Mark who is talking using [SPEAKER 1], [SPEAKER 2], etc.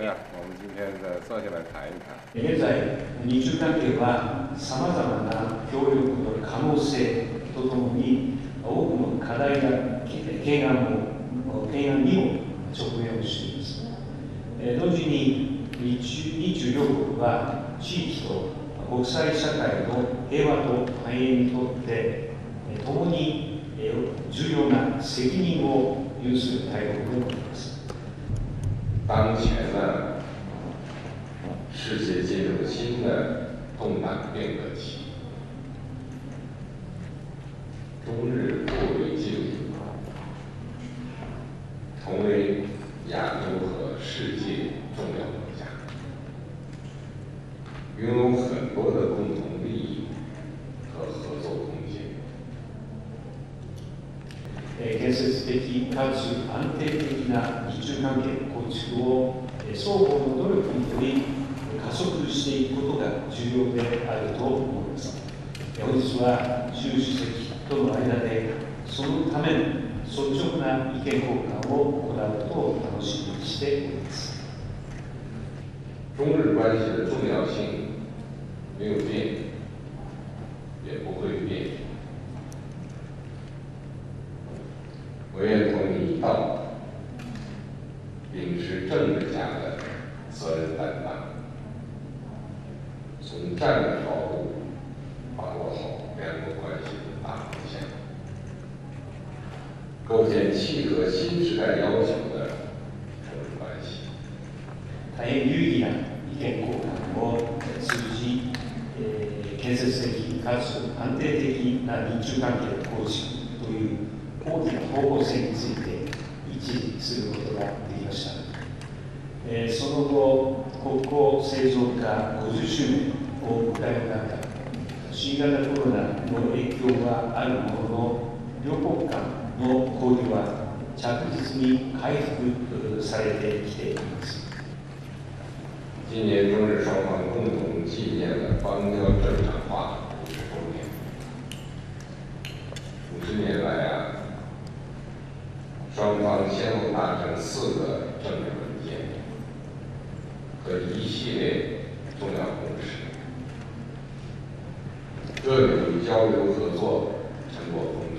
[SPEAKER 1] 我们今天再坐下来谈一談。
[SPEAKER 2] 現在、日中関係はさまざまな協力の可能性とともに、多くの課題や懸案も懸案にも直面をしています。同時に日中日中両国は地域と国際社会の平和と繁栄にとって、共に重要な責任を有する大国であります。
[SPEAKER 1] 当前呢，世界进入新的动荡变革期，中日
[SPEAKER 2] え建設的かつ安定的な日中関係構築を双方の努力により加速していくことが重要であると思います。本日は習主席との間でそのための率直な意見交換を行うことを楽しみにしております。
[SPEAKER 1] 中日关系的重要性没有变，也不会变。我愿同你一道，秉持政治家的责任担当，从战略角度把握好两国关系的大方向，构建契合新时代要求的中日关系。
[SPEAKER 2] 大変有意義な意見交換を通じ、えー建設的かつ安定的な日中関係の構築という 大きな方向性について一致することができました。えーその後、国交正常化50周年を迎える中、新型コロナの影響はあるものの、両国間の交流は着実に回復されてきています。
[SPEAKER 1] 今年中日双方共同纪念了邦交共达成四个政治文件和一系列重要共识，各领域交流合作成果丰